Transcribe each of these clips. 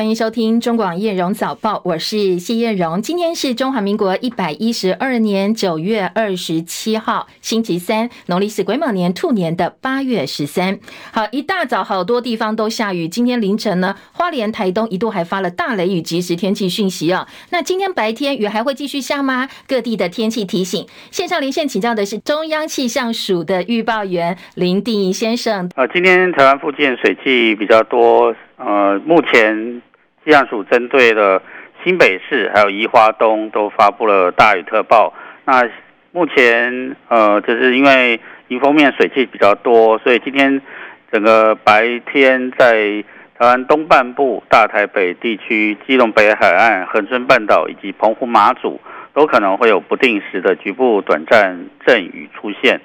欢迎收听中广叶荣早报，我是谢叶荣。今天是中华民国一百一十二年九月二十七号，星期三，农历是癸卯年兔年的八月十三。好，一大早好多地方都下雨。今天凌晨呢，花莲、台东一度还发了大雷雨即时天气讯息啊。那今天白天雨还会继续下吗？各地的天气提醒。线上连线请教的是中央气象署的预报员林定仪先生。呃，今天台湾附近水汽比较多。呃，目前气象署针对了新北市还有宜花东都发布了大雨特报。那目前呃，就是因为迎风面水汽比较多，所以今天整个白天在台湾东半部、大台北地区、基隆北海岸、恒春半岛以及澎湖马祖都可能会有不定时的局部短暂阵雨出现。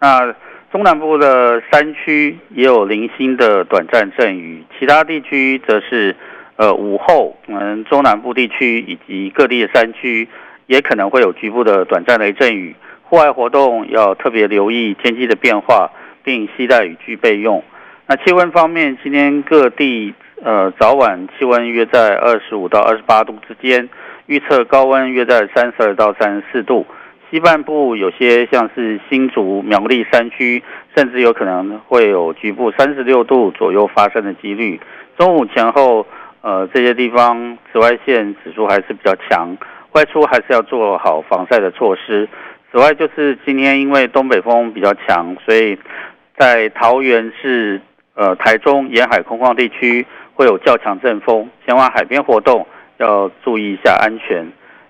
那中南部的山区也有零星的短暂阵雨，其他地区则是，呃，午后，我嗯，中南部地区以及各地的山区也可能会有局部的短暂雷阵雨。户外活动要特别留意天气的变化，并携带雨具备用。那气温方面，今天各地呃早晚气温约在二十五到二十八度之间，预测高温约在三十二到三十四度。西半部有些像是新竹、苗栗山区，甚至有可能会有局部三十六度左右发生的几率。中午前后，呃，这些地方紫外线指数还是比较强，外出还是要做好防晒的措施。此外，就是今天因为东北风比较强，所以在桃园市、呃台中沿海空旷地区会有较强阵风，前往海边活动要注意一下安全。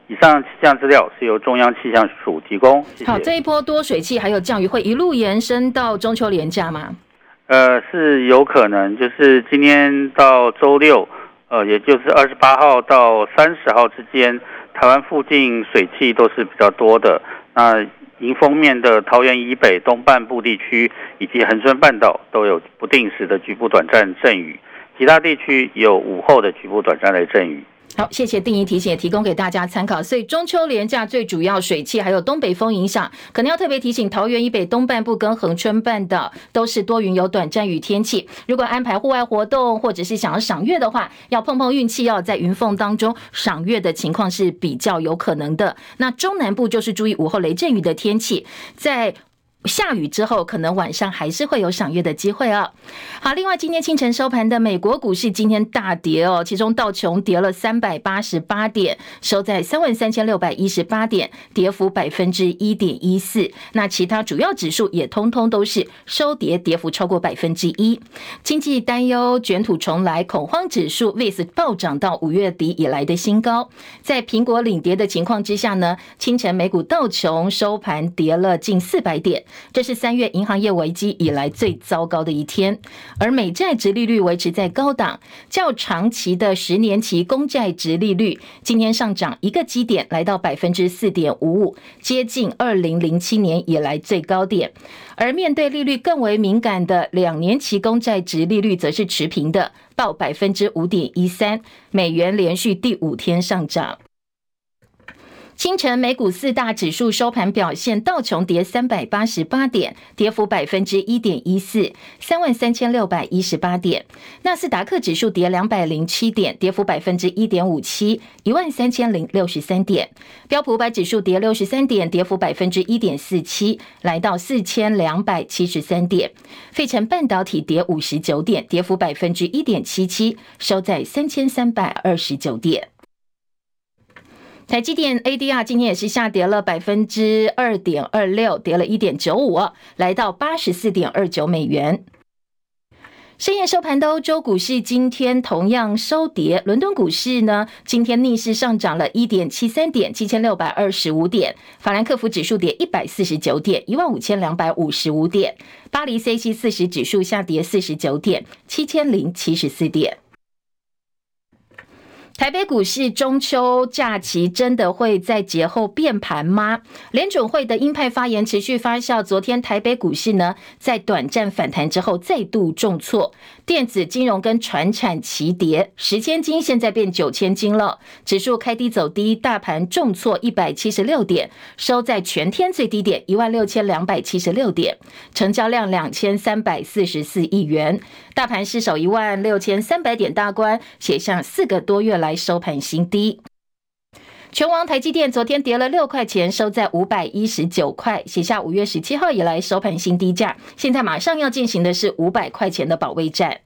以上气象资料是由中央气象署提供。谢谢。好，这一波多水汽还有降雨会一路延伸到中秋连假吗？呃，是有可能，就是今天到周六，呃，也就是二十八号到三十号之间，台湾附近水汽都是比较多的。那迎风面的桃园以北东半部地区以及恒春半岛都有不定时的局部短暂阵雨，其他地区有午后的局部短暂雷阵雨。好，谢谢定义提醒，也提供给大家参考。所以中秋连假最主要水汽还有东北风影响，可能要特别提醒桃园以北东半部跟恒春半岛都是多云有短暂雨天气。如果安排户外活动或者是想要赏月的话，要碰碰运气，要在云缝当中赏月的情况是比较有可能的。那中南部就是注意午后雷阵雨的天气，在。下雨之后，可能晚上还是会有赏月的机会哦。好，另外今天清晨收盘的美国股市今天大跌哦，其中道琼跌了三百八十八点，收在三万三千六百一十八点，跌幅百分之一点一四。那其他主要指数也通通都是收跌，跌幅超过百分之一。经济担忧卷土重来，恐慌指数 VIX 暴涨到五月底以来的新高。在苹果领跌的情况之下呢，清晨美股道琼收盘跌了近四百点。这是三月银行业危机以来最糟糕的一天，而美债殖利率维持在高档，较长期的十年期公债殖利率今天上涨一个基点，来到百分之四点五五，接近二零零七年以来最高点。而面对利率更为敏感的两年期公债殖利率则是持平的，报百分之五点一三，美元连续第五天上涨。清晨，美股四大指数收盘表现，道琼跌三百八十八点，跌幅百分之一点一四，三万三千六百一十八点；纳斯达克指数跌两百零七点，跌幅百分之一点五七，一万三千零六十三点；标普五百指数跌六十三点，跌幅百分之一点四七，来到四千两百七十三点；费城半导体跌五十九点，跌幅百分之一点七七，收在三千三百二十九点。台积电 ADR 今天也是下跌了百分之二点二六，跌了一点九五，来到八十四点二九美元。深夜收盘的欧洲股市今天同样收跌，伦敦股市呢今天逆势上涨了一点七三点，七千六百二十五点。法兰克福指数跌一百四十九点，一万五千两百五十五点。巴黎 CAC 四十指数下跌四十九点，七千零七十四点。台北股市中秋假期真的会在节后变盘吗？联准会的鹰派发言持续发酵。昨天台北股市呢，在短暂反弹之后再度重挫，电子金融跟传产齐跌，十千金现在变九千金了。指数开低走低，大盘重挫一百七十六点，收在全天最低点一万六千两百七十六点，成交量两千三百四十四亿元，大盘失守一万六千三百点大关，写下四个多月来。收盘新低，权王台积电昨天跌了六块钱，收在五百一十九块，写下五月十七号以来收盘新低价。现在马上要进行的是五百块钱的保卫战。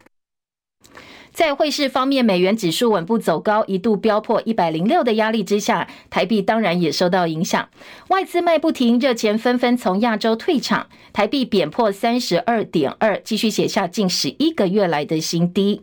在汇市方面，美元指数稳步走高，一度飙破一百零六的压力之下，台币当然也受到影响。外资卖不停，热钱纷纷从亚洲退场，台币贬破三十二点二，继续写下近十一个月来的新低。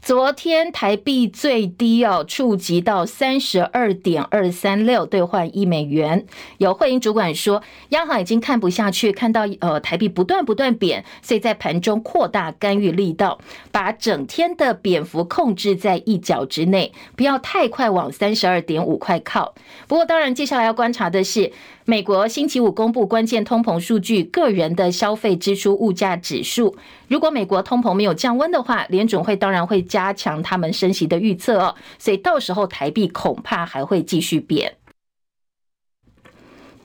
昨天台币最低要触及到三十二点二三六兑换一美元。有汇银主管说，央行已经看不下去，看到呃台币不断不断贬，所以在盘中扩大干预力道，把整天的贬幅控制在一角之内，不要太快往三十二点五块靠。不过，当然接下来要观察的是。美国星期五公布关键通膨数据，个人的消费支出物价指数。如果美国通膨没有降温的话，联准会当然会加强他们升息的预测哦。所以到时候台币恐怕还会继续贬。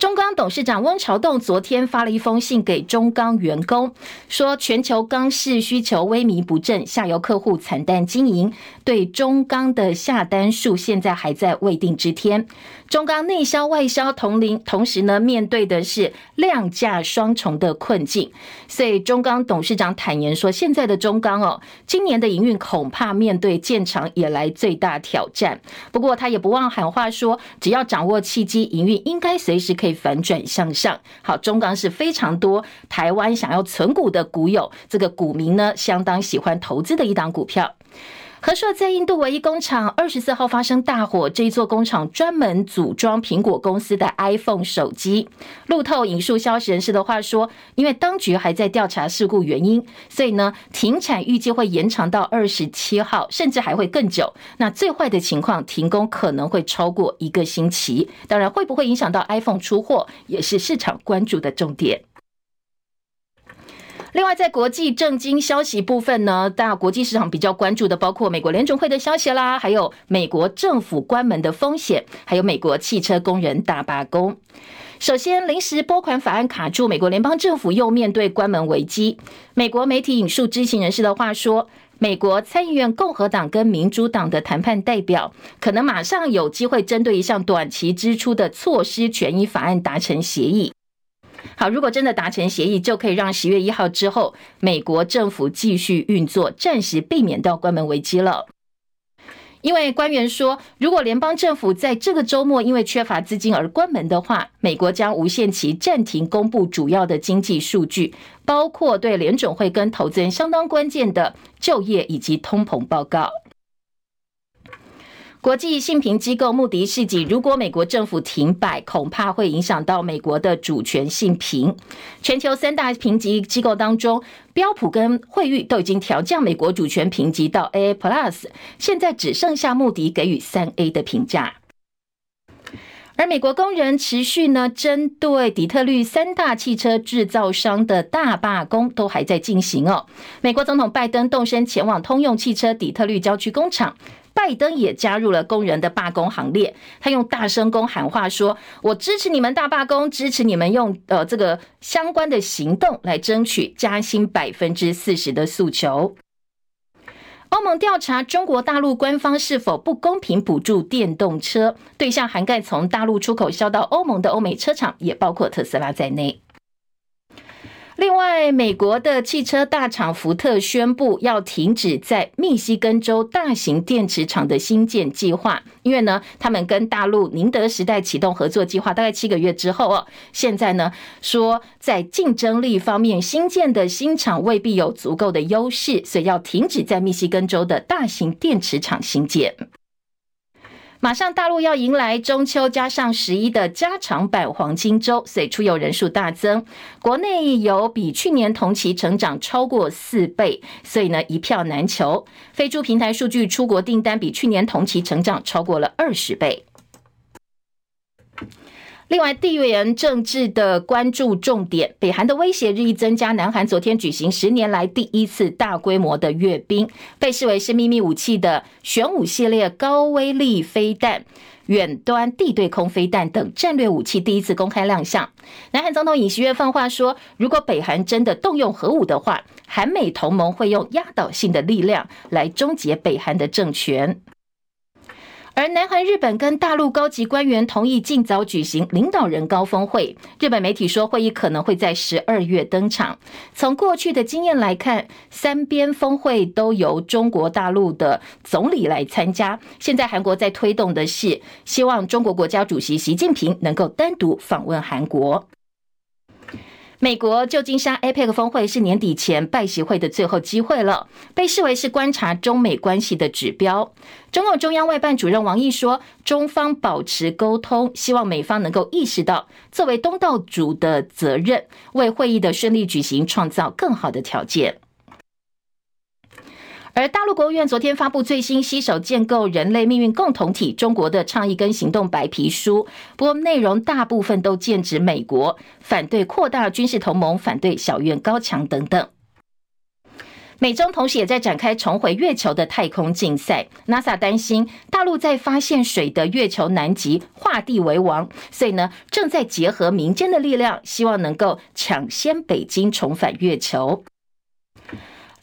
中钢董事长翁朝栋昨天发了一封信给中钢员工，说全球钢市需求萎靡不振，下游客户惨淡经营，对中钢的下单数现在还在未定之天。中钢内销外销同龄，同时呢面对的是量价双重的困境，所以中钢董事长坦言说，现在的中钢哦，今年的营运恐怕面对建厂以来最大挑战。不过他也不忘喊话说，只要掌握契机，营运应该随时可以反转向上。好，中钢是非常多台湾想要存股的股友，这个股民呢相当喜欢投资的一档股票。和硕在印度唯一工厂二十四号发生大火，这一座工厂专门组装苹果公司的 iPhone 手机。路透引述消息人士的话说，因为当局还在调查事故原因，所以呢，停产预计会延长到二十七号，甚至还会更久。那最坏的情况，停工可能会超过一个星期。当然，会不会影响到 iPhone 出货，也是市场关注的重点。另外，在国际政经消息部分呢，大国际市场比较关注的包括美国联准会的消息啦，还有美国政府关门的风险，还有美国汽车工人大罢工。首先，临时拨款法案卡住，美国联邦政府又面对关门危机。美国媒体引述知情人士的话说，美国参议院共和党跟民主党的谈判代表可能马上有机会针对一项短期支出的措施权益法案达成协议。好，如果真的达成协议，就可以让十月一号之后，美国政府继续运作，暂时避免到关门危机了。因为官员说，如果联邦政府在这个周末因为缺乏资金而关门的话，美国将无限期暂停公布主要的经济数据，包括对联准会跟投资人相当关键的就业以及通膨报告。国际信评机构穆迪示警，如果美国政府停摆，恐怕会影响到美国的主权信评。全球三大评级机构当中，标普跟惠誉都已经调降美国主权评级到 AA Plus，现在只剩下穆迪给予三 A 的评价。而美国工人持续呢，针对底特律三大汽车制造商的大罢工都还在进行哦。美国总统拜登动身前往通用汽车底特律郊区工厂。拜登也加入了工人的罢工行列，他用大声公喊话说：“我支持你们大罢工，支持你们用呃这个相关的行动来争取加薪百分之四十的诉求。”欧盟调查中国大陆官方是否不公平补助电动车，对象涵盖从大陆出口销到欧盟的欧美车厂，也包括特斯拉在内。另外，美国的汽车大厂福特宣布要停止在密西根州大型电池厂的新建计划，因为呢，他们跟大陆宁德时代启动合作计划，大概七个月之后哦，现在呢说在竞争力方面，新建的新厂未必有足够的优势，所以要停止在密西根州的大型电池厂新建。马上大陆要迎来中秋加上十一的加长版黄金周，所以出游人数大增。国内游比去年同期成长超过四倍，所以呢一票难求。飞猪平台数据，出国订单比去年同期成长超过了二十倍。另外，地缘政治的关注重点，北韩的威胁日益增加。南韩昨天举行十年来第一次大规模的阅兵，被视为是秘密武器的玄武系列高威力飞弹、远端地对空飞弹等战略武器第一次公开亮相。南韩总统尹锡悦放话说，如果北韩真的动用核武的话，韩美同盟会用压倒性的力量来终结北韩的政权。而南韩、日本跟大陆高级官员同意尽早举行领导人高峰会。日本媒体说，会议可能会在十二月登场。从过去的经验来看，三边峰会都由中国大陆的总理来参加。现在韩国在推动的是，希望中国国家主席习近平能够单独访问韩国。美国旧金山 APEC 峰会是年底前拜习会的最后机会了，被视为是观察中美关系的指标。中共中央外办主任王毅说，中方保持沟通，希望美方能够意识到作为东道主的责任，为会议的顺利举行创造更好的条件。而大陆国务院昨天发布最新携手建构人类命运共同体中国的倡议跟行动白皮书，不过内容大部分都剑指美国，反对扩大军事同盟，反对小院高墙等等。美中同时也在展开重回月球的太空竞赛，NASA 担心大陆在发现水的月球南极画地为王，所以呢正在结合民间的力量，希望能够抢先北京重返月球。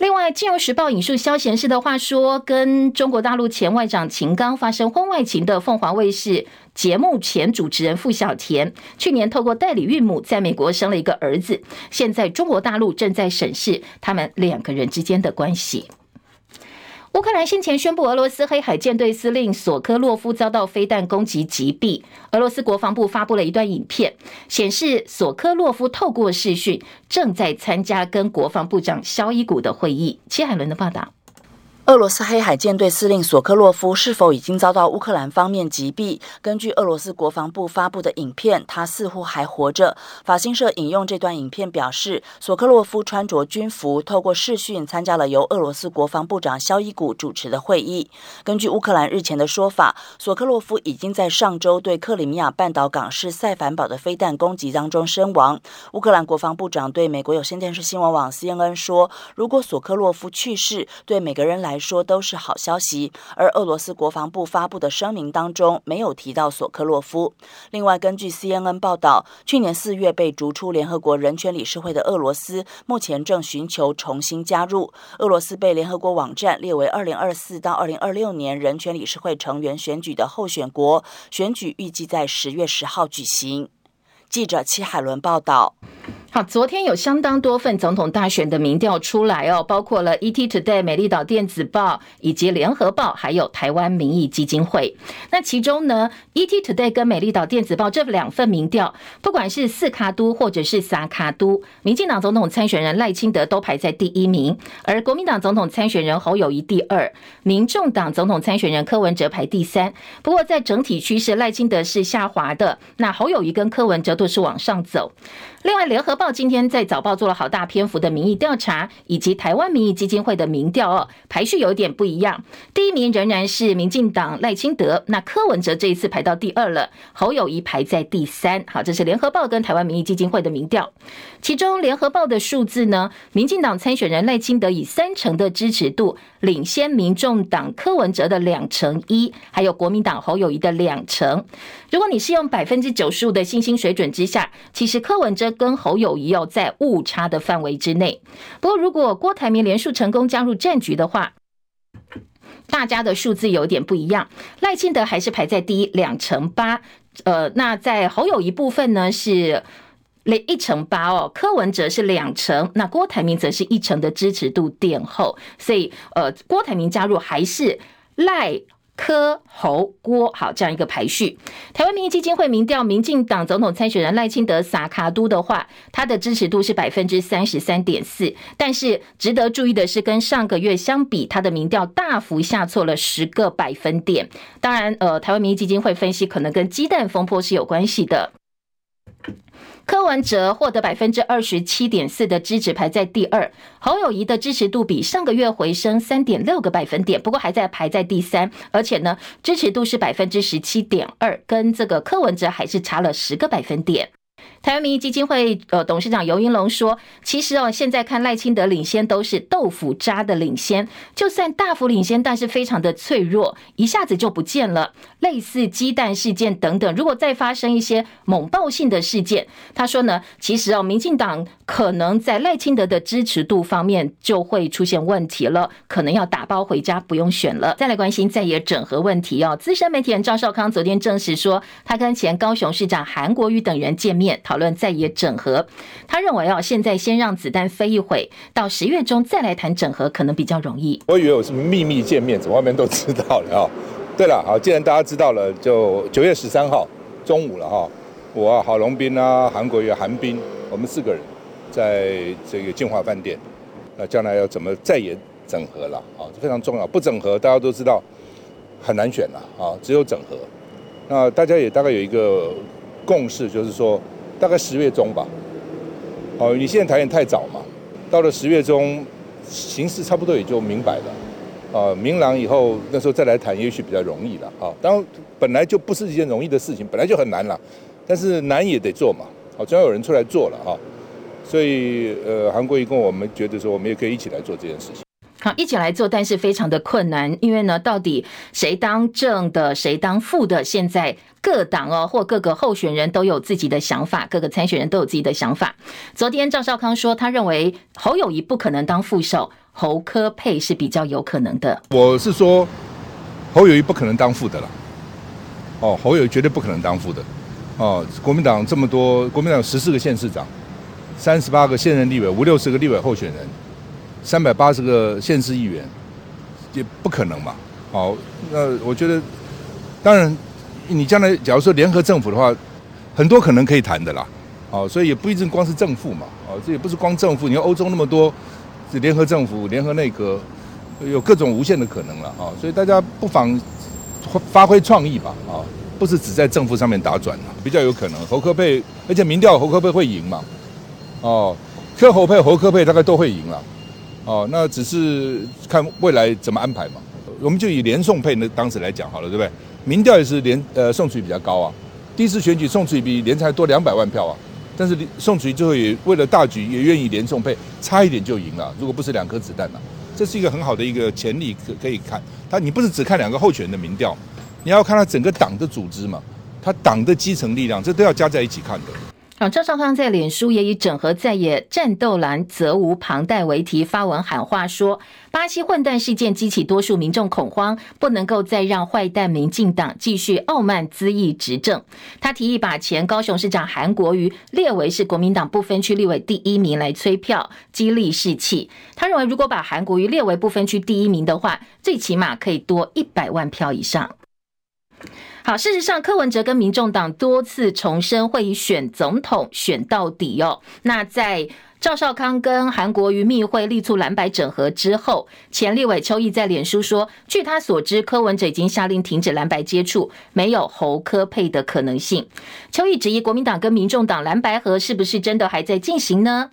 另外，《金融时报》引述萧贤士的话说，跟中国大陆前外长秦刚发生婚外情的凤凰卫视节目前主持人傅小田，去年透过代理孕母在美国生了一个儿子，现在中国大陆正在审视他们两个人之间的关系。乌克兰先前宣布，俄罗斯黑海舰队司令索科洛夫遭到飞弹攻击击毙。俄罗斯国防部发布了一段影片，显示索科洛夫透过视讯正在参加跟国防部长肖伊古的会议。齐海伦的报道。俄罗斯黑海舰队司令索科洛夫是否已经遭到乌克兰方面击毙？根据俄罗斯国防部发布的影片，他似乎还活着。法新社引用这段影片表示，索科洛夫穿着军服，透过视讯参加了由俄罗斯国防部长肖伊古主持的会议。根据乌克兰日前的说法，索科洛夫已经在上周对克里米亚半岛港市塞凡堡的飞弹攻击当中身亡。乌克兰国防部长对美国有线电视新闻网 CNN 说：“如果索科洛夫去世，对每个人来来。”说都是好消息，而俄罗斯国防部发布的声明当中没有提到索科洛夫。另外，根据 CNN 报道，去年四月被逐出联合国人权理事会的俄罗斯，目前正寻求重新加入。俄罗斯被联合国网站列为二零二四到二零二六年人权理事会成员选举的候选国，选举预计在十月十号举行。记者戚海伦报道。好，昨天有相当多份总统大选的民调出来哦，包括了 ET Today、美丽岛电子报以及联合报，还有台湾民意基金会。那其中呢，ET Today 跟美丽岛电子报这两份民调，不管是四卡都或者是三卡都，民进党总统参选人赖清德都排在第一名，而国民党总统参选人侯友谊第二，民众党总统参选人柯文哲排第三。不过在整体趋势，赖清德是下滑的，那侯友谊跟柯文哲都是往上走。另外，联合报今天在早报做了好大篇幅的民意调查，以及台湾民意基金会的民调哦，排序有点不一样。第一名仍然是民进党赖清德，那柯文哲这一次排到第二了，侯友谊排在第三。好，这是联合报跟台湾民意基金会的民调。其中联合报的数字呢，民进党参选人赖清德以三成的支持度领先民众党柯文哲的两成一，还有国民党侯友谊的两成。如果你是用百分之九十五的信心水准之下，其实柯文哲。跟侯友宜要在误差的范围之内。不过，如果郭台铭连署成功加入战局的话，大家的数字有点不一样。赖清德还是排在第一，两成八。呃，那在侯友宜部分呢，是一成八哦。柯文哲是两成，那郭台铭则是一成的支持度垫后。所以，呃，郭台铭加入还是赖。柯侯郭，好，这样一个排序。台湾民意基金会民调，民进党总统参选人赖清德撒卡都的话，他的支持度是百分之三十三点四。但是值得注意的是，跟上个月相比，他的民调大幅下挫了十个百分点。当然，呃，台湾民意基金会分析，可能跟鸡蛋风波是有关系的。柯文哲获得百分之二十七点四的支持，排在第二。侯友谊的支持度比上个月回升三点六个百分点，不过还在排在第三，而且呢，支持度是百分之十七点二，跟这个柯文哲还是差了十个百分点。台湾民意基金会呃董事长游盈隆说：“其实哦，现在看赖清德领先都是豆腐渣的领先，就算大幅领先，但是非常的脆弱，一下子就不见了。类似鸡蛋事件等等，如果再发生一些猛爆性的事件，他说呢，其实哦，民进党可能在赖清德的支持度方面就会出现问题了，可能要打包回家，不用选了。再来关心在野整合问题哦，资深媒体人赵少康昨天证实说，他跟前高雄市长韩国瑜等人见面。”讨论在野整合，他认为哦，现在先让子弹飞一会，到十月中再来谈整合，可能比较容易。我以为我是秘密见面，怎么外面都知道了啊？对了，好，既然大家知道了，就九月十三号中午了哈，我郝龙斌啊韩国瑜韩冰，我们四个人在这个金华饭店，那将来要怎么在野整合了啊？这非常重要，不整合大家都知道很难选了啊，只有整合。那大家也大概有一个共识，就是说。大概十月中吧，哦，你现在谈也太早嘛，到了十月中，形势差不多也就明白了，啊，明朗以后那时候再来谈，也许比较容易了，啊，当本来就不是一件容易的事情，本来就很难了，但是难也得做嘛，好，总要有人出来做了啊，所以呃，韩国瑜跟我们觉得说，我们也可以一起来做这件事情。好，一起来做，但是非常的困难，因为呢，到底谁当正的，谁当副的，现在各党哦或各个候选人都有自己的想法，各个参选人都有自己的想法。昨天赵少康说，他认为侯友宜不可能当副手，侯科配是比较有可能的。我是说，侯友宜不可能当副的了。哦，侯友宜绝对不可能当副的。哦，国民党这么多，国民党有十四个县市长，三十八个现任立委，五六十个立委候选人。三百八十个县市议员，也不可能嘛。好，那我觉得，当然，你将来假如说联合政府的话，很多可能可以谈的啦。哦，所以也不一定光是政府嘛。哦，这也不是光政府，你看欧洲那么多，联合政府、联合内阁，有各种无限的可能了。啊，所以大家不妨发挥创意吧。啊，不是只在政府上面打转了，比较有可能。侯科佩，而且民调侯科佩会赢嘛。哦，科侯配、侯科佩大概都会赢了。哦，那只是看未来怎么安排嘛。我们就以连宋配那当时来讲好了，对不对？民调也是连呃宋楚瑜比较高啊。第一次选举宋楚瑜比连蔡多两百万票啊，但是宋楚瑜最后也为了大局也愿意连宋配，差一点就赢了。如果不是两颗子弹呢、啊？这是一个很好的一个潜力可可以看。他你不是只看两个候选人的民调，你要看他整个党的组织嘛，他党的基层力量，这都要加在一起看的。好，赵少康在脸书也以“整合在野，战斗蓝责无旁贷”为题发文喊话说：“巴西混蛋事件激起多数民众恐慌，不能够再让坏蛋民进党继续傲慢恣意执政。”他提议把前高雄市长韩国瑜列为是国民党不分区立委第一名来催票，激励士气。他认为，如果把韩国瑜列为不分区第一名的话，最起码可以多一百万票以上。好，事实上，柯文哲跟民众党多次重申会以选总统选到底哦。那在赵少康跟韩国瑜密会力促蓝白整合之后，前立委邱毅在脸书说，据他所知，柯文哲已经下令停止蓝白接触，没有侯柯配的可能性。邱毅质疑国民党跟民众党蓝白合是不是真的还在进行呢？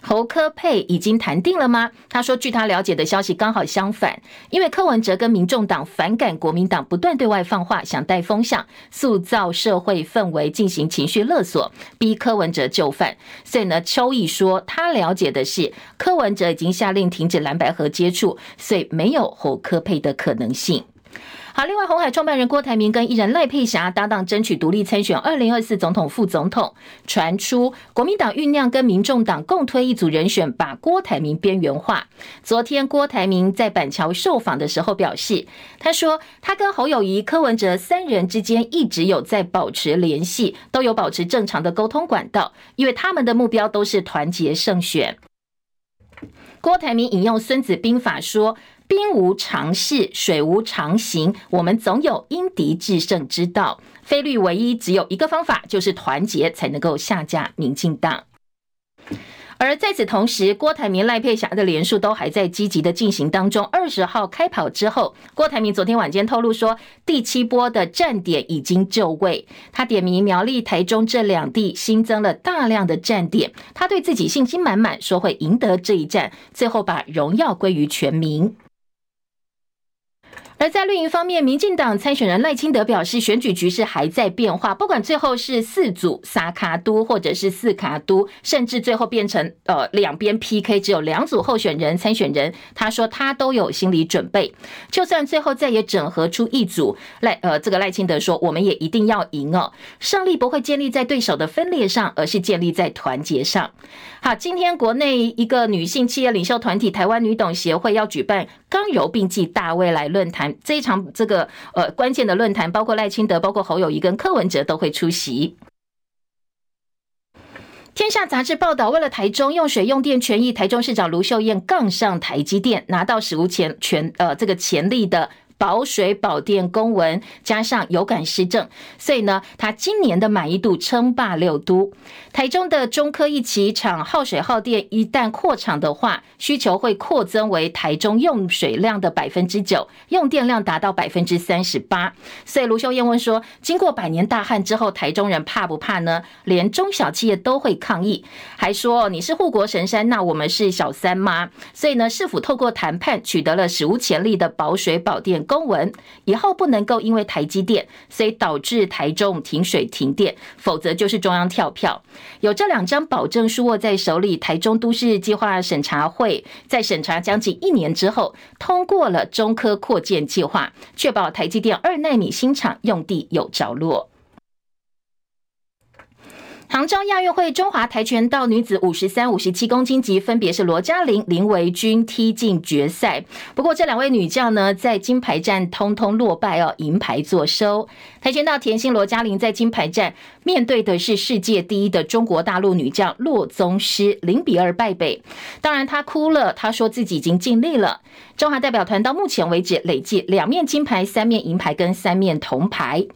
侯柯配已经谈定了吗？他说，据他了解的消息刚好相反，因为柯文哲跟民众党反感国民党不断对外放话，想带风向，塑造社会氛围，进行情绪勒索，逼柯文哲就范。所以呢，邱毅说他了解的是柯文哲已经下令停止蓝白河接触，所以没有侯柯配的可能性。好，另外，红海创办人郭台铭跟艺人赖佩霞搭档争取独立参选二零二四总统、副总统，传出国民党酝酿跟民众党共推一组人选，把郭台铭边缘化。昨天，郭台铭在板桥受访的时候表示，他说他跟侯友宜、柯文哲三人之间一直有在保持联系，都有保持正常的沟通管道，因为他们的目标都是团结胜选。郭台铭引用《孙子兵法》说。兵无常势，水无常形，我们总有因敌制胜之道。菲律唯一只有一个方法，就是团结，才能够下架民进党。而在此同时，郭台铭、赖佩霞的连署都还在积极的进行当中。二十号开跑之后，郭台铭昨天晚间透露说，第七波的站点已经就位。他点名苗栗、台中这两地新增了大量的站点，他对自己信心满满，说会赢得这一战，最后把荣耀归于全民。而在绿营方面，民进党参选人赖清德表示，选举局势还在变化，不管最后是四组三卡都，或者是四卡都，甚至最后变成呃两边 PK，只有两组候选人参选人，他说他都有心理准备，就算最后再也整合出一组赖呃这个赖清德说，我们也一定要赢哦，胜利不会建立在对手的分裂上，而是建立在团结上。好，今天国内一个女性企业领袖团体台湾女董协会要举办刚柔并济大未来论坛，这一场这个呃关键的论坛，包括赖清德、包括侯友谊跟柯文哲都会出席。天下杂志报道，为了台中用水用电权益，台中市长卢秀燕杠上台积电，拿到史无前全呃这个潜力的。保水保电公文加上有感施政，所以呢，他今年的满意度称霸六都。台中的中科一期厂耗水耗电，一旦扩厂的话，需求会扩增为台中用水量的百分之九，用电量达到百分之三十八。所以卢秀燕问说：经过百年大旱之后，台中人怕不怕呢？连中小企业都会抗议，还说你是护国神山，那我们是小三吗？所以呢，市府透过谈判取得了史无前例的保水保电。公文以后不能够因为台积电，所以导致台中停水停电，否则就是中央跳票。有这两张保证书握在手里，台中都市计划审查会在审查将近一年之后，通过了中科扩建计划，确保台积电二纳米新厂用地有着落。杭州亚运会中华跆拳道女子五十三、五十七公斤级分别是罗嘉玲、林维君踢进决赛。不过这两位女将呢，在金牌战通通落败哦，银牌坐收。跆拳道甜心罗嘉玲在金牌战面对的是世界第一的中国大陆女将骆宗诗，零比二败北。当然她哭了，她说自己已经尽力了。中华代表团到目前为止累计两面金牌、三面银牌跟三面铜牌。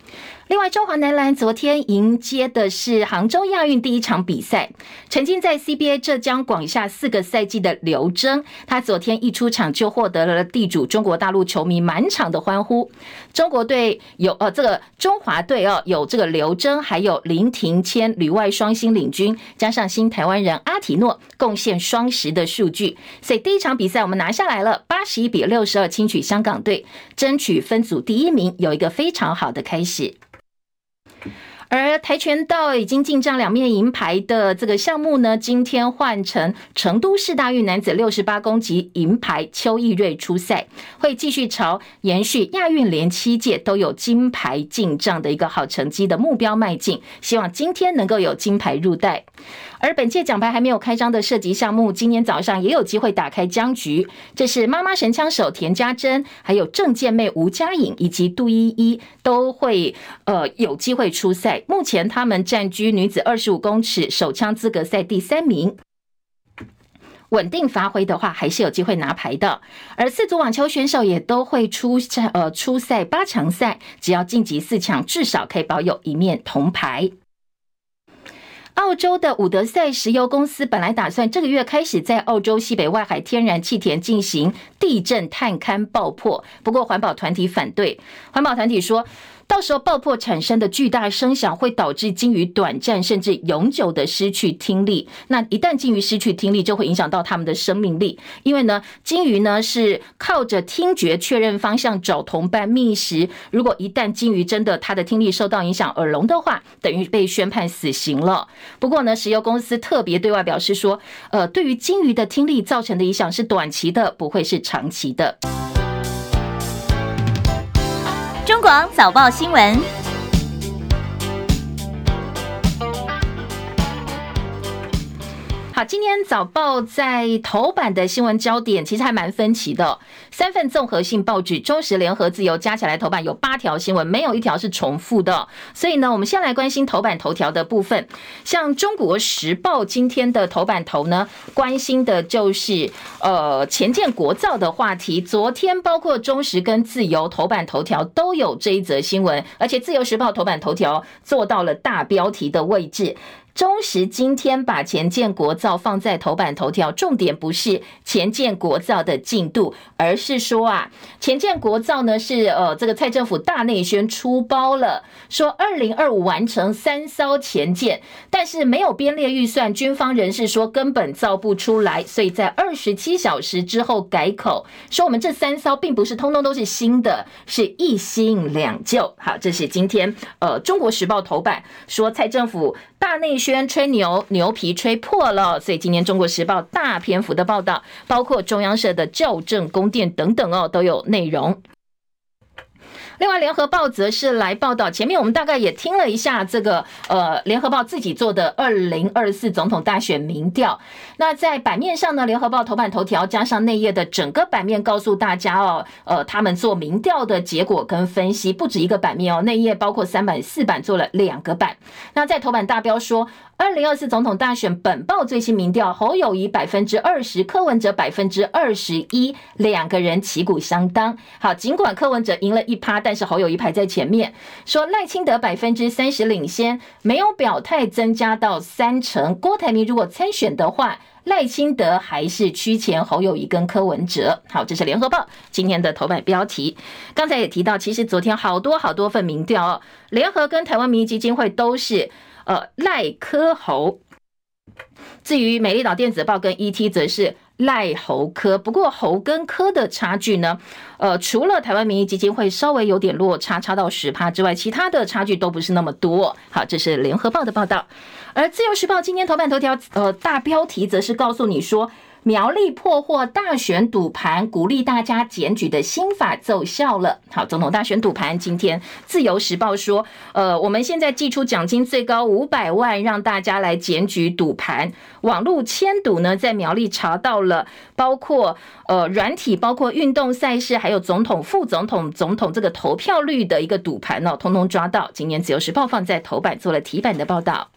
另外，中华男篮昨天迎接的是杭州亚运第一场比赛。曾经在 CBA 浙江、广厦四个赛季的刘铮，他昨天一出场就获得了地主中国大陆球迷满场的欢呼。中国队有呃，这个中华队哦，有这个刘铮，还有林庭谦旅外双星领军，加上新台湾人阿提诺贡献双十的数据。所以第一场比赛我们拿下来了，八十一比六十二轻取香港队，争取分组第一名，有一个非常好的开始。而跆拳道已经进账两面银牌的这个项目呢，今天换成成都市大运男子六十八公斤银牌邱义瑞出赛，会继续朝延续亚运连七届都有金牌进账的一个好成绩的目标迈进，希望今天能够有金牌入袋。而本届奖牌还没有开张的射击项目，今天早上也有机会打开僵局。这是妈妈神枪手田家珍，还有郑健妹吴佳颖以及杜依依都会呃有机会出赛。目前他们占据女子二十五公尺手枪资格赛第三名，稳定发挥的话，还是有机会拿牌的。而四组网球选手也都会出赛呃出赛八强赛，只要晋级四强，至少可以保有一面铜牌。澳洲的伍德赛石油公司本来打算这个月开始在澳洲西北外海天然气田进行地震探勘爆破，不过环保团体反对。环保团体说，到时候爆破产生的巨大声响会导致鲸鱼短暂甚至永久的失去听力。那一旦鲸鱼失去听力，就会影响到它们的生命力。因为呢，鲸鱼呢是靠着听觉确认方向找同伴觅食。如果一旦鲸鱼真的它的听力受到影响耳聋的话，等于被宣判死刑了。不过呢，石油公司特别对外表示说，呃，对于鲸鱼的听力造成的影响是短期的，不会是长期的。中广早报新闻，今天早报在头版的新闻焦点其实还蛮分歧的，三份综合性报纸，中时、联合、自由加起来头版有八条新闻，没有一条是重复的。所以呢，我们先来关心头版头条的部分。像中国时报今天的头版头呢，关心的就是呃前建国造的话题。昨天包括中时跟自由头版头条都有这一则新闻，而且自由时报头版头条做到了大标题的位置。中时今天把前舰国造放在头版头条，重点不是前舰国造的进度，而是说啊，前舰国造呢是呃这个蔡政府大内宣出包了，说二零二五完成三艘前舰，但是没有编列预算，军方人士说根本造不出来，所以在二十七小时之后改口，说我们这三艘并不是通通都是新的，是一新两旧。好，这是今天呃中国时报头版说蔡政府大内。宣吹牛，牛皮吹破了，所以今年《中国时报》大篇幅的报道，包括中央社的校正宫殿等等哦，都有内容。另外，联合报则是来报道，前面我们大概也听了一下这个呃，联合报自己做的二零二四总统大选民调。那在版面上呢，联合报头版头条加上内页的整个版面，告诉大家哦，呃，他们做民调的结果跟分析，不止一个版面哦，内页包括三版、四版做了两个版。那在头版大标说。二零二四总统大选本报最新民调，侯友宜百分之二十，柯文哲百分之二十一，两个人旗鼓相当。好，尽管柯文哲赢了一趴，但是侯友宜排在前面。说赖清德百分之三十领先，没有表态增加到三成。郭台铭如果参选的话，赖清德还是趋前侯友宜跟柯文哲。好，这是联合报今天的头版标题。刚才也提到，其实昨天好多好多份民调哦，联合跟台湾民意基金会都是。呃，赖科侯。至于美丽岛电子报跟 ET，则是赖侯科。不过侯跟科的差距呢，呃，除了台湾民意基金会稍微有点落差，差到十趴之外，其他的差距都不是那么多。好，这是联合报的报道。而自由时报今天头版头条，呃，大标题则是告诉你说。苗栗破获大选赌盘，鼓励大家检举的新法奏效了。好，总统大选赌盘，今天自由时报说，呃，我们现在寄出奖金最高五百万，让大家来检举赌盘。网络签赌呢，在苗栗查到了，包括呃软体，包括运动赛事，还有总统、副总统、总统这个投票率的一个赌盘哦，通通抓到。今年自由时报放在头版做了题版的报道。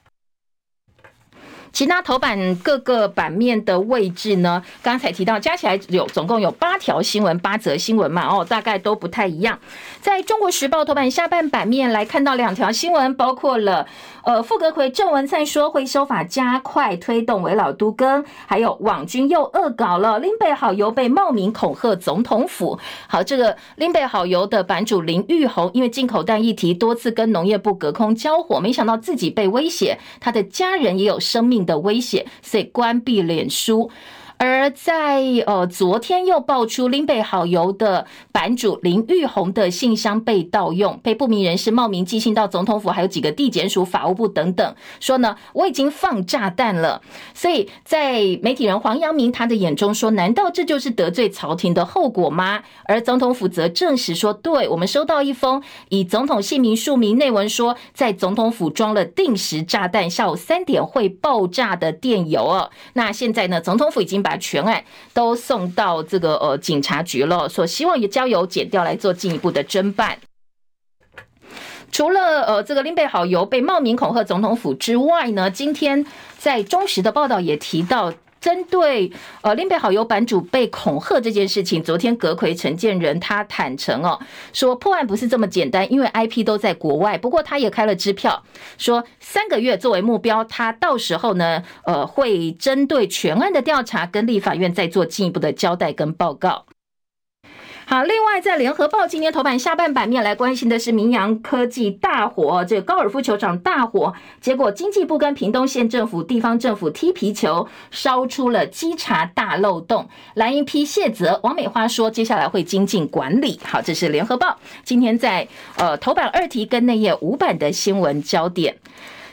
其他头版各个版面的位置呢？刚才提到加起来有总共有八条新闻，八则新闻嘛，哦，大概都不太一样。在中国时报头版下半版面来看到两条新闻，包括了。呃，傅格奎郑文灿说会修法加快推动危老都更，还有网军又恶搞了，林北好油被冒名恐吓总统府。好，这个林北好油的版主林玉红，因为进口蛋议题多次跟农业部隔空交火，没想到自己被威胁，他的家人也有生命的危险，所以关闭脸书。而在呃昨天又爆出林北好油的版主林玉红的信箱被盗用，被不明人士冒名寄信到总统府，还有几个地检署、法务部等等，说呢我已经放炸弹了。所以在媒体人黄阳明他的眼中说，难道这就是得罪朝廷的后果吗？而总统府则证实说，对，我们收到一封以总统姓名署名、内文说在总统府装了定时炸弹，下午三点会爆炸的电邮哦。那现在呢，总统府已经。把全案都送到这个呃警察局了，所希望也交由检调来做进一步的侦办。除了呃这个林北好游被冒名恐吓总统府之外呢，今天在中时的报道也提到。针对呃林北好友版主被恐吓这件事情，昨天阁魁陈建仁他坦诚哦，说破案不是这么简单，因为 IP 都在国外。不过他也开了支票，说三个月作为目标，他到时候呢，呃会针对全案的调查跟立法院再做进一步的交代跟报告。好，另外在联合报今天头版下半版面来关心的是明扬科技大火，这高尔夫球场大火，结果经济部跟屏东县政府、地方政府踢皮球，烧出了稽查大漏洞。蓝营批卸责，王美花说接下来会精进管理。好，这是联合报今天在呃头版二题跟内页五版的新闻焦点。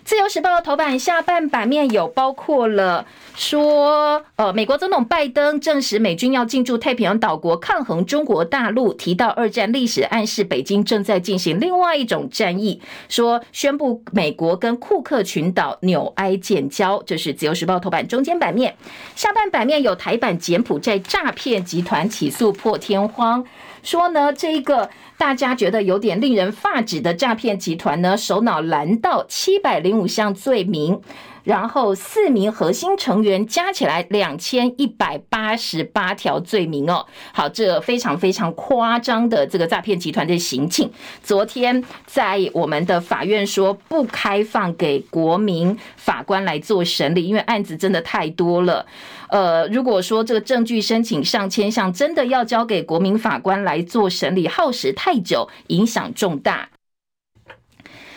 自由时报的头版下半版面有包括了说，呃，美国总统拜登证实美军要进驻太平洋岛国抗衡中国大陆，提到二战历史，暗示北京正在进行另外一种战役，说宣布美国跟库克群岛纽埃建交，这是自由时报头版中间版面。下半版面有台版柬埔寨诈骗集团起诉破天荒，说呢这一个。大家觉得有点令人发指的诈骗集团呢，首脑拦到七百零五项罪名。然后四名核心成员加起来两千一百八十八条罪名哦，好，这非常非常夸张的这个诈骗集团的行径。昨天在我们的法院说不开放给国民法官来做审理，因为案子真的太多了。呃，如果说这个证据申请上千项，真的要交给国民法官来做审理，耗时太久，影响重大。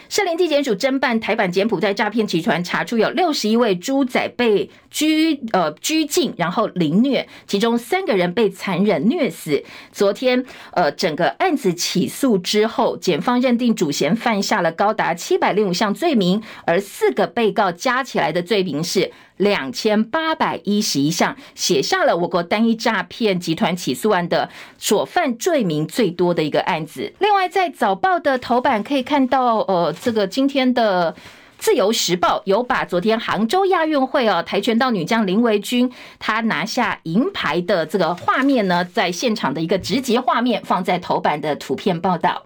士林地检署侦办台版柬埔寨诈骗集团，查出有六十一位猪仔被拘呃拘禁，然后凌虐，其中三个人被残忍虐死。昨天呃整个案子起诉之后，检方认定主嫌犯下了高达七百零五项罪名，而四个被告加起来的罪名是。两千八百一十一项，写下了我国单一诈骗集团起诉案的所犯罪名最多的一个案子。另外，在早报的头版可以看到，呃，这个今天的自由时报有把昨天杭州亚运会哦，跆拳道女将林维君她拿下银牌的这个画面呢，在现场的一个直接画面放在头版的图片报道。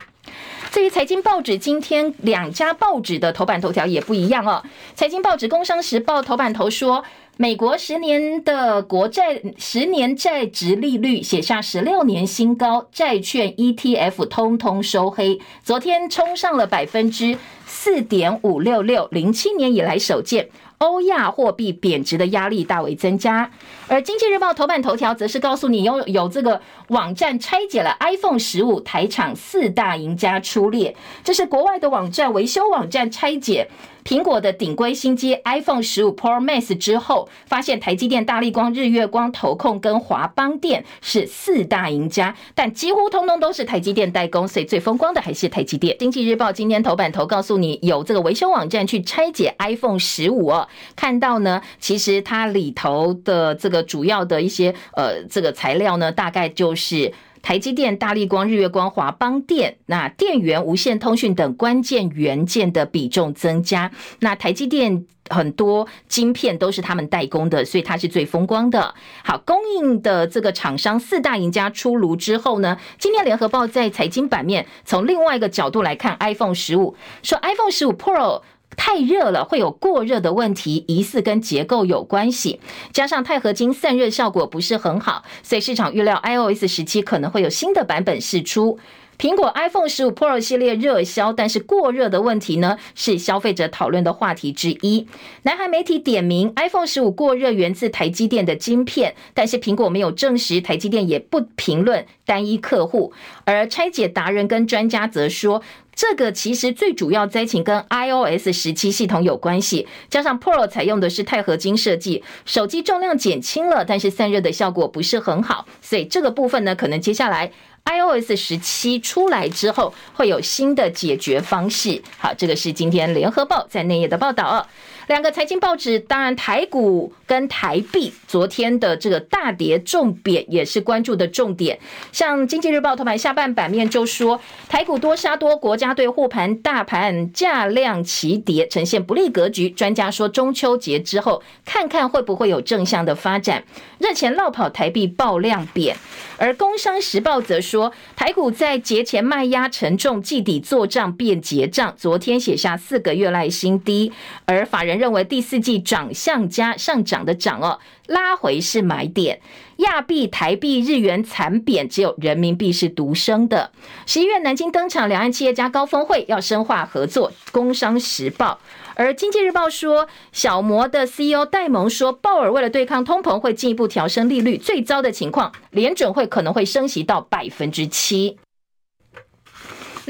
至于财经报纸，今天两家报纸的头版头条也不一样哦。财经报纸《工商时报》头版头说，美国十年的国债十年债值利率写下十六年新高，债券 ETF 通通收黑，昨天冲上了百分之四点五六六，零七年以来首见。欧亚货币贬值的压力大为增加，而经济日报头版头条则是告诉你有有这个网站拆解了 iPhone 十五，台厂四大赢家出列，这是国外的网站维修网站拆解。苹果的顶规新机 iPhone 十五 Pro Max 之后，发现台积电、大立光、日月光、投控跟华邦电是四大赢家，但几乎通通都是台积电代工，所以最风光的还是台积电。经济日报今天头版头告诉你，有这个维修网站去拆解 iPhone 十五哦，看到呢，其实它里头的这个主要的一些呃这个材料呢，大概就是。台积电、大立光、日月光、华邦电，那电源、无线通讯等关键元件的比重增加。那台积电很多晶片都是他们代工的，所以它是最风光的。好，供应的这个厂商四大赢家出炉之后呢，今天联合报在财经版面从另外一个角度来看 iPhone 十五，说 iPhone 十五 Pro。太热了，会有过热的问题，疑似跟结构有关系。加上钛合金散热效果不是很好，所以市场预料 iOS 十七可能会有新的版本释出。苹果 iPhone 十五 Pro 系列热销，但是过热的问题呢，是消费者讨论的话题之一。南韩媒体点名 iPhone 十五过热源自台积电的晶片，但是苹果没有证实，台积电也不评论单一客户。而拆解达人跟专家则说，这个其实最主要灾情跟 iOS 十七系统有关系，加上 Pro 采用的是钛合金设计，手机重量减轻了，但是散热的效果不是很好，所以这个部分呢，可能接下来。iOS 十七出来之后，会有新的解决方式。好，这个是今天联合报在内页的报道哦。两个财经报纸，当然台股跟台币昨天的这个大跌重贬也是关注的重点。像经济日报头版下半版面就说，台股多杀多，国家队护盘，大盘价量齐跌，呈现不利格局。专家说，中秋节之后看看会不会有正向的发展。热钱落跑，台币爆量贬。而工商时报则说，台股在节前卖压沉重，季底做账变结账，昨天写下四个月来新低，而法人。认为第四季涨向加上涨的涨哦，拉回是买点。亚币、台币、日元惨贬，只有人民币是独升的。十一月南京登场两岸企业家高峰会，要深化合作。工商时报，而经济日报说，小摩的 CEO 戴蒙说，鲍尔为了对抗通膨，会进一步调升利率。最糟的情况，联准会可能会升息到百分之七。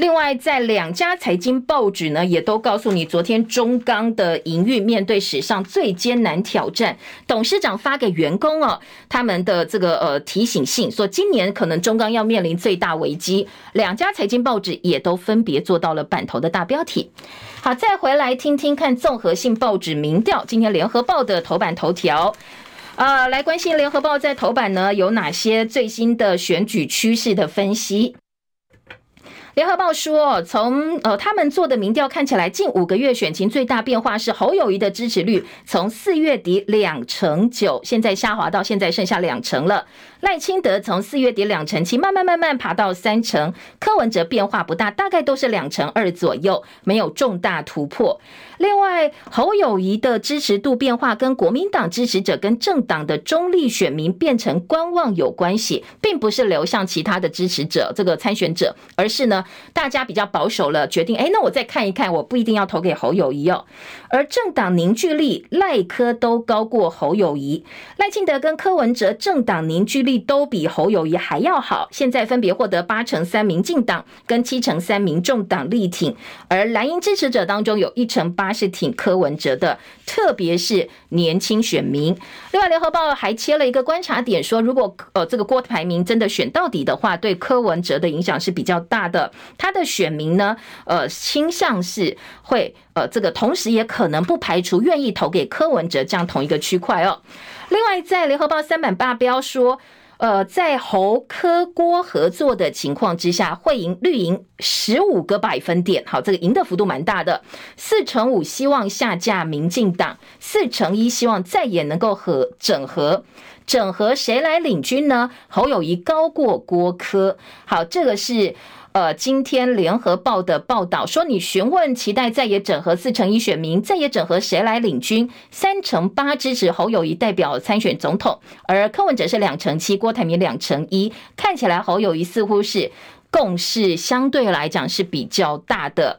另外，在两家财经报纸呢，也都告诉你，昨天中钢的营运面对史上最艰难挑战，董事长发给员工哦，他们的这个呃提醒信，说今年可能中钢要面临最大危机。两家财经报纸也都分别做到了版头的大标题。好，再回来听听看综合性报纸民调，今天联合报的头版头条。啊、呃，来关心联合报在头版呢有哪些最新的选举趋势的分析？联合报说，从呃他们做的民调看起来，近五个月选情最大变化是侯友谊的支持率从四月底两成九，现在下滑到现在剩下两成了。赖清德从四月底两成七，慢慢慢慢爬到三成。柯文哲变化不大，大概都是两成二左右，没有重大突破。另外，侯友谊的支持度变化跟国民党支持者跟政党的中立选民变成观望有关系，并不是流向其他的支持者这个参选者，而是呢大家比较保守了，决定哎，那我再看一看，我不一定要投给侯友谊哦。而政党凝聚力赖柯都高过侯友谊，赖清德跟柯文哲政党凝聚力都比侯友宜还要好，现在分别获得八成三民进党跟七成三民众党力挺，而蓝营支持者当中有一成八。是挺柯文哲的，特别是年轻选民。另外，联合报还切了一个观察点，说如果呃这个郭台铭真的选到底的话，对柯文哲的影响是比较大的。他的选民呢，呃倾向是会呃这个，同时也可能不排除愿意投给柯文哲这样同一个区块哦。另外，在联合报三版霸标说。呃，在侯科郭合作的情况之下，会赢绿营十五个百分点。好，这个赢的幅度蛮大的，四成五希望下架民进党，四成一希望再也能够和整合。整合谁来领军呢？侯友谊高过郭科。好，这个是。呃，今天联合报的报道说，你询问期待在野整合四成一选民，在野整合谁来领军？三成八支持侯友谊代表参选总统，而柯文哲是两成七，郭台铭两成一，看起来侯友谊似乎是共识相对来讲是比较大的。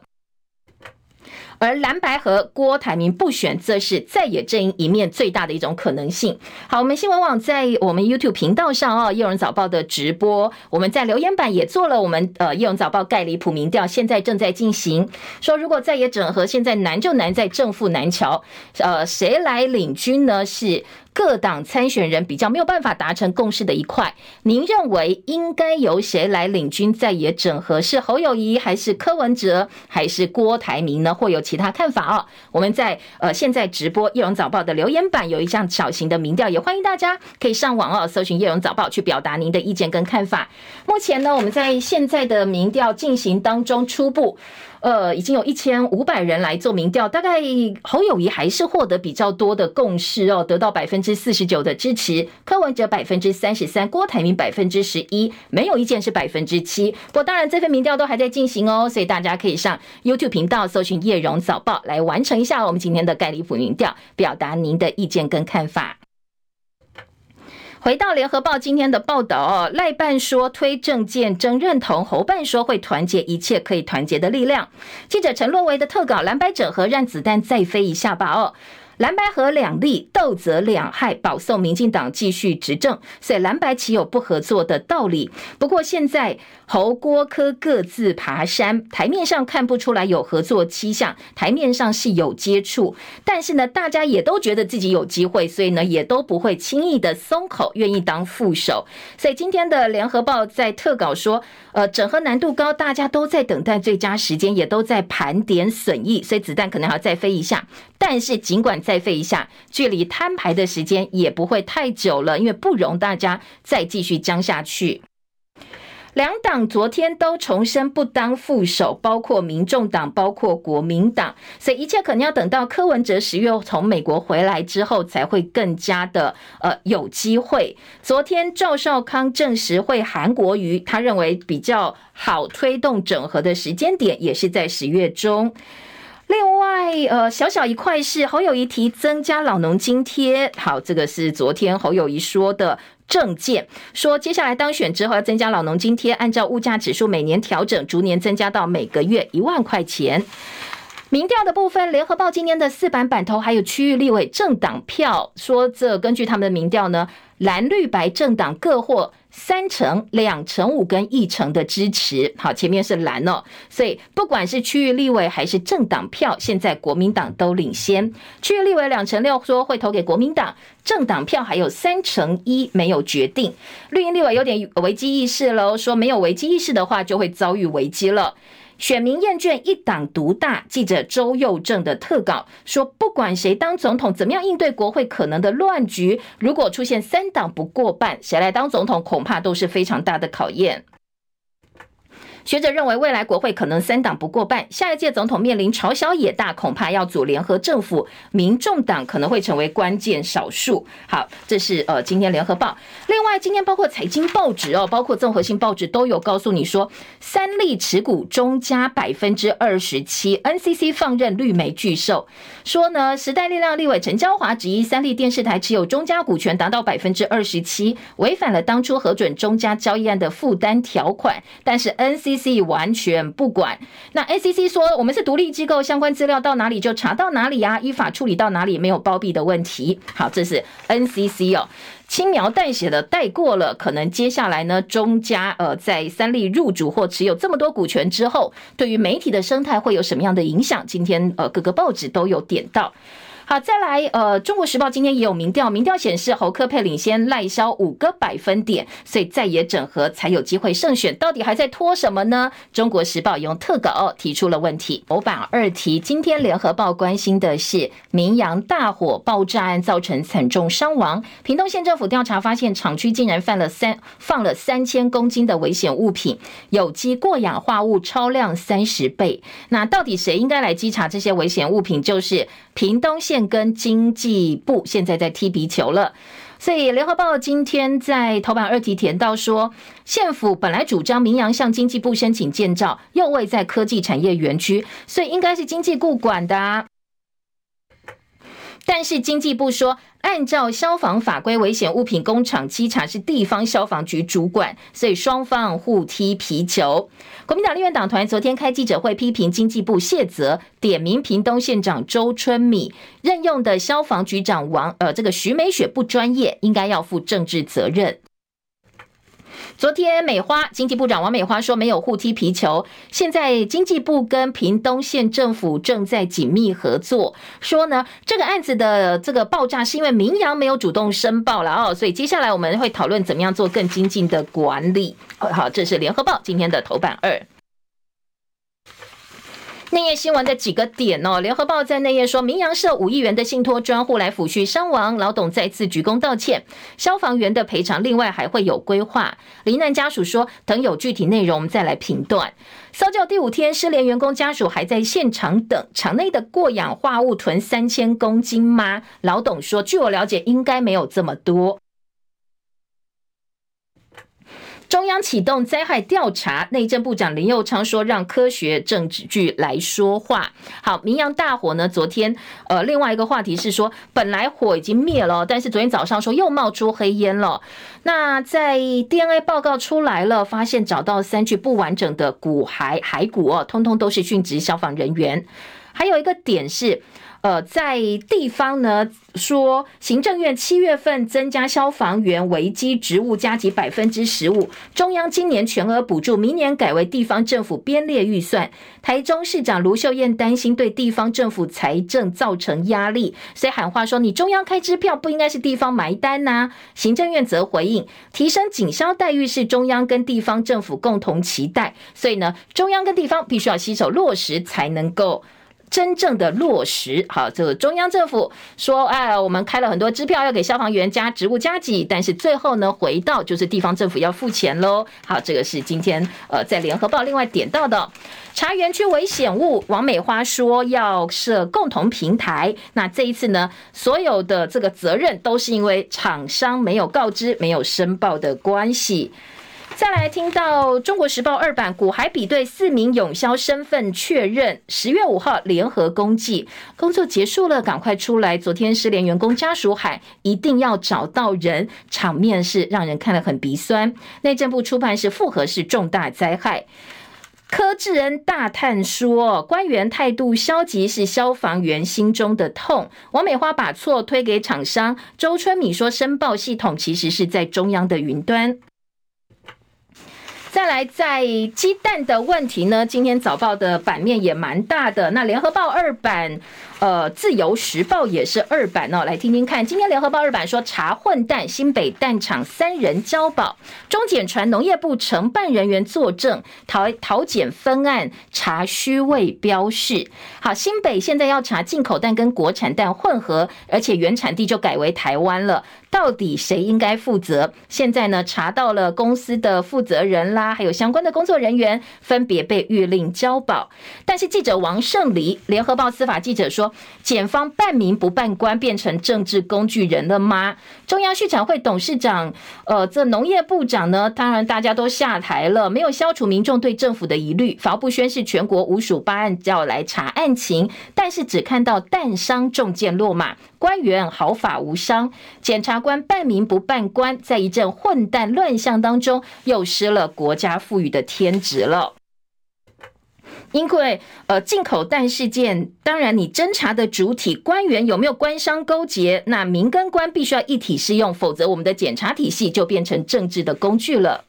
而蓝白和郭台铭不选，则是在野阵营一面最大的一种可能性。好，我们新闻网在我们 YouTube 频道上哦，叶荣早报的直播，我们在留言板也做了我们呃叶荣早报盖里普民调，现在正在进行。说如果在野整合，现在难就难在正负难桥，呃，谁来领军呢？是。各党参选人比较没有办法达成共识的一块，您认为应该由谁来领军在野整合？是侯友宜还是柯文哲还是郭台铭呢？或有其他看法哦？我们在呃现在直播《叶荣早报》的留言板有一项小型的民调，也欢迎大家可以上网哦，搜寻《叶荣早报》去表达您的意见跟看法。目前呢，我们在现在的民调进行当中，初步。呃，已经有一千五百人来做民调，大概侯友宜还是获得比较多的共识哦，得到百分之四十九的支持，柯文哲百分之三十三，郭台铭百分之十一，没有意见是百分之七。不过当然，这份民调都还在进行哦，所以大家可以上 YouTube 频道搜寻叶荣早报来完成一下我们今天的盖里普民调，表达您的意见跟看法。回到联合报今天的报道哦，赖办说推政见争认同，侯办说会团结一切可以团结的力量。记者陈洛维的特稿，蓝白整合让子弹再飞一下吧哦。蓝白合两利，斗则两害，保送民进党继续执政，所以蓝白岂有不合作的道理？不过现在侯郭柯各自爬山，台面上看不出来有合作迹象，台面上是有接触，但是呢，大家也都觉得自己有机会，所以呢，也都不会轻易的松口，愿意当副手。所以今天的联合报在特稿说，呃，整合难度高，大家都在等待最佳时间，也都在盘点损益，所以子弹可能还要再飞一下。但是尽管再费一下，距离摊牌的时间也不会太久了，因为不容大家再继续僵下去。两党昨天都重申不当副手，包括民众党，包括国民党，所以一切可能要等到柯文哲十月从美国回来之后，才会更加的呃有机会。昨天赵少康证实会韩国瑜，他认为比较好推动整合的时间点，也是在十月中。另外，呃，小小一块是侯友谊提增加老农津贴。好，这个是昨天侯友谊说的证件，说接下来当选之后要增加老农津贴，按照物价指数每年调整，逐年增加到每个月一万块钱。民调的部分，联合报今天的四版版头还有区域立委政党票，说这根据他们的民调呢，蓝绿白政党各获三成、两成五跟一成的支持。好，前面是蓝哦，所以不管是区域立委还是政党票，现在国民党都领先。区域立委两成六说会投给国民党，政党票还有三成一没有决定。绿营立委有点危机意识喽，说没有危机意识的话就会遭遇危机了。选民厌倦一党独大，记者周佑正的特稿说，不管谁当总统，怎么样应对国会可能的乱局，如果出现三党不过半，谁来当总统，恐怕都是非常大的考验。学者认为，未来国会可能三党不过半，下一届总统面临朝小野大，恐怕要组联合政府，民众党可能会成为关键少数。好，这是呃今天联合报。另外，今天包括财经报纸哦，包括综合性报纸都有告诉你说，三立持股中加百分之二十七，NCC 放任绿媒拒售。说呢，时代力量立委陈椒华质疑三立电视台持有中加股权达到百分之二十七，违反了当初核准中加交易案的负担条款，但是 NC。NCC 完全不管。那 NCC 说，我们是独立机构，相关资料到哪里就查到哪里啊，依法处理到哪里，没有包庇的问题。好，这是 NCC 哦，轻描淡写的带过了。可能接下来呢，中加呃在三立入主或持有这么多股权之后，对于媒体的生态会有什么样的影响？今天呃各个报纸都有点到。好，再来，呃，《中国时报》今天也有民调，民调显示侯科佩领先赖萧五个百分点，所以在野整合才有机会胜选。到底还在拖什么呢？《中国时报》用特稿提出了问题。头版二题，今天《联合报》关心的是明扬大火爆炸案造成惨重伤亡，屏东县政府调查发现厂区竟然放了三放了三千公斤的危险物品，有机过氧化物超量三十倍。那到底谁应该来稽查这些危险物品？就是屏东县。跟经济部现在在踢皮球了，所以联合报今天在头版二题填到说，县府本来主张明扬向经济部申请建造，又未在科技产业园区，所以应该是经济部管的啊。但是经济部说，按照消防法规，危险物品工厂稽查是地方消防局主管，所以双方互踢皮球。国民党立院党团昨天开记者会，批评经济部卸责，点名屏东县长周春米任用的消防局长王呃这个徐美雪不专业，应该要负政治责任。昨天美花经济部长王美花说没有互踢皮球，现在经济部跟屏东县政府正在紧密合作，说呢这个案子的这个爆炸是因为明扬没有主动申报了哦，所以接下来我们会讨论怎么样做更精进的管理。好，这是联合报今天的头版二。内页新闻的几个点哦，联合报在内页说，明扬社五亿元的信托专户来抚恤伤亡，老董再次鞠躬道歉，消防员的赔偿另外还会有规划。罹难家属说，等有具体内容我们再来评断。搜救第五天，失联员工家属还在现场等，场内的过氧化物囤三千公斤吗？老董说，据我了解，应该没有这么多。中央启动灾害调查，内政部长林佑昌说：“让科学证据来说话。”好，明扬大火呢？昨天，呃，另外一个话题是说，本来火已经灭了，但是昨天早上说又冒出黑烟了。那在 DNA 报告出来了，发现找到三具不完整的骨骸骸骨哦，通通都是殉职消防人员。还有一个点是。呃，在地方呢说，行政院七月份增加消防员危机职务加给百分之十五，中央今年全额补助，明年改为地方政府编列预算。台中市长卢秀燕担心对地方政府财政造成压力，所以喊话说：“你中央开支票不应该是地方埋单呐、”行政院则回应：“提升警消待遇是中央跟地方政府共同期待，所以呢，中央跟地方必须要携手落实才能够。”真正的落实，好，这个中央政府说，哎，我们开了很多支票要给消防员加职务加级，但是最后呢，回到就是地方政府要付钱喽。好，这个是今天呃在联合报另外点到的，查园区危险物，王美花说要设共同平台，那这一次呢，所有的这个责任都是因为厂商没有告知、没有申报的关系。再来听到《中国时报》二版，股海比对四名永销身份确认，十月五号联合公祭，工作结束了，赶快出来。昨天失联员工家属喊一定要找到人，场面是让人看了很鼻酸。内政部初判是复合是重大灾害。柯志恩大叹说：“官员态度消极是消防员心中的痛。”王美花把错推给厂商。周春米说：“申报系统其实是在中央的云端。”再来，在鸡蛋的问题呢，今天早报的版面也蛮大的。那联合报二版。呃，自由时报也是二版哦，来听听看。今天联合报二版说查混蛋，新北蛋厂三人交保，中检传农业部承办人员作证，桃桃检分案查虚伪标示。好，新北现在要查进口蛋跟国产蛋混合，而且原产地就改为台湾了，到底谁应该负责？现在呢，查到了公司的负责人啦，还有相关的工作人员分别被諭令交保。但是记者王胜黎，联合报司法记者说。检方办民不办官，变成政治工具人了吗？中央畜产会董事长，呃，这农业部长呢？当然大家都下台了，没有消除民众对政府的疑虑。法务部宣示全国五署八案要来查案情，但是只看到蛋商中箭落马，官员毫发无伤。检察官办民不办官，在一阵混蛋乱象当中，又失了国家赋予的天职了。因为呃，进口蛋事件，当然你侦查的主体官员有没有官商勾结，那民跟官必须要一体适用，否则我们的检查体系就变成政治的工具了。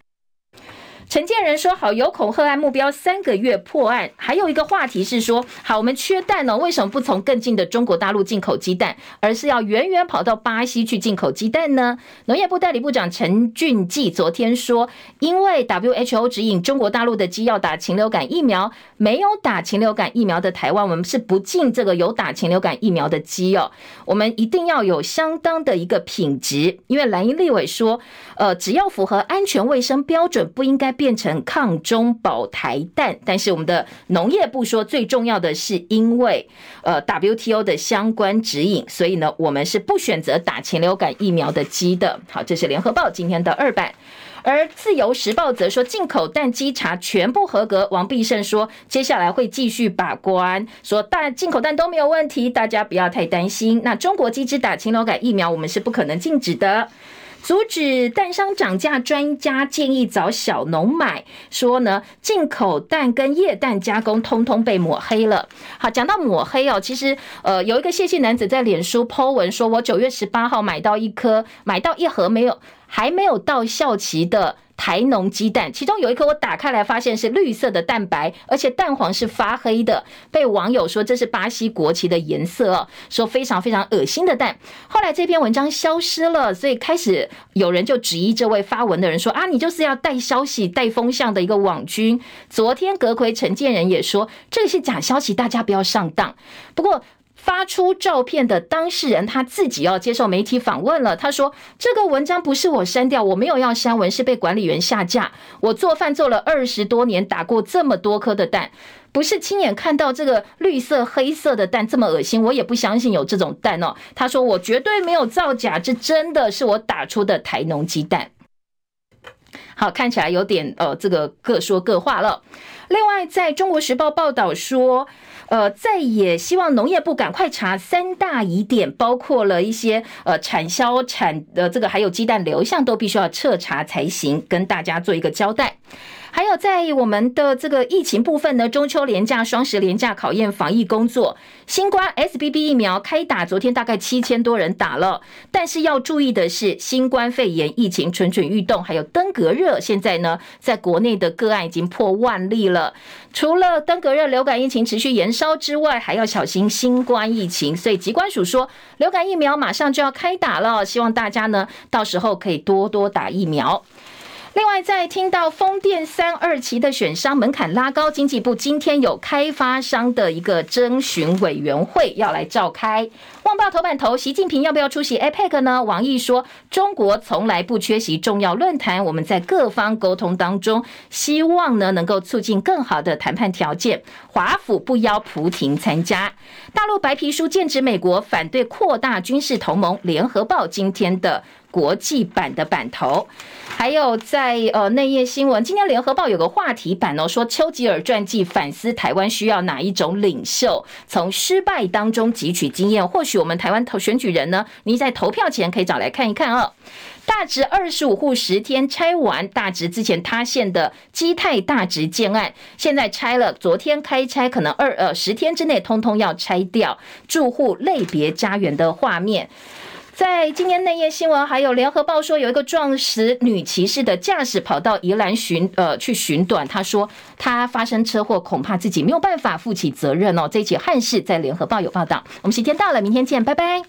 陈建仁说：“好，有恐吓案目标三个月破案。还有一个话题是说，好，我们缺蛋呢，为什么不从更近的中国大陆进口鸡蛋，而是要远远跑到巴西去进口鸡蛋呢？”农业部代理部长陈俊记昨天说：“因为 WHO 指引中国大陆的鸡要打禽流感疫苗，没有打禽流感疫苗的台湾，我们是不进这个有打禽流感疫苗的鸡哦。我们一定要有相当的一个品质，因为蓝营立委说，呃，只要符合安全卫生标准，不应该变。”成抗中保台蛋，但是我们的农业部说，最重要的是因为呃 WTO 的相关指引，所以呢，我们是不选择打禽流感疫苗的鸡的。好，这是联合报今天的二版，而自由时报则说进口蛋鸡查全部合格。王必胜说，接下来会继续把关，说大进口蛋都没有问题，大家不要太担心。那中国鸡只打禽流感疫苗，我们是不可能禁止的。阻止蛋商涨价，专家建议找小农买。说呢，进口蛋跟液蛋加工通通被抹黑了。好，讲到抹黑哦，其实呃，有一个谢姓男子在脸书 po 文说，我九月十八号买到一颗，买到一盒没有，还没有到效期的。台农鸡蛋，其中有一颗我打开来发现是绿色的蛋白，而且蛋黄是发黑的，被网友说这是巴西国旗的颜色哦，说非常非常恶心的蛋。后来这篇文章消失了，所以开始有人就质疑这位发文的人说啊，你就是要带消息、带风向的一个网军。昨天阁魁陈建仁也说这是假消息，大家不要上当。不过。发出照片的当事人他自己要接受媒体访问了。他说：“这个文章不是我删掉，我没有要删文，是被管理员下架。我做饭做了二十多年，打过这么多颗的蛋，不是亲眼看到这个绿色黑色的蛋这么恶心，我也不相信有这种蛋哦。”他说：“我绝对没有造假，这真的是我打出的台农鸡蛋。”好，看起来有点呃，这个各说各话了。另外，在中国时报报道说。呃，再也希望农业部赶快查三大疑点，包括了一些呃产销产的这个，还有鸡蛋流向都必须要彻查才行，跟大家做一个交代。还有在我们的这个疫情部分呢，中秋连假、双十连假考验防疫工作。新冠 SBB 疫苗开打，昨天大概七千多人打了，但是要注意的是，新冠肺炎疫情蠢蠢欲动，还有登革热，现在呢，在国内的个案已经破万例了。除了登革热流感疫情持续延烧之外，还要小心新冠疫情。所以疾管署说，流感疫苗马上就要开打了，希望大家呢，到时候可以多多打疫苗。另外，在听到风电三二期的选商门槛拉高，经济部今天有开发商的一个征询委员会要来召开。旺报头版头，习近平要不要出席 APEC 呢？王毅说，中国从来不缺席重要论坛，我们在各方沟通当中，希望呢能够促进更好的谈判条件。华府不邀蒲亭参加。大陆白皮书剑指美国，反对扩大军事同盟。联合报今天的。国际版的版头，还有在呃内页新闻，今天联合报有个话题版哦，说丘吉尔传记反思台湾需要哪一种领袖，从失败当中汲取经验。或许我们台湾投选举人呢，你在投票前可以找来看一看哦。大直二十五户十天拆完，大直之前塌陷的基泰大直建案，现在拆了，昨天开拆，可能二呃十天之内通通要拆掉，住户类别家园的画面。在今天内页新闻，还有联合报说有一个撞死女骑士的驾驶跑到宜兰寻呃去寻短，他说他发生车祸，恐怕自己没有办法负起责任哦。这一起憾事在联合报有报道。我们时间到了，明天见，拜拜。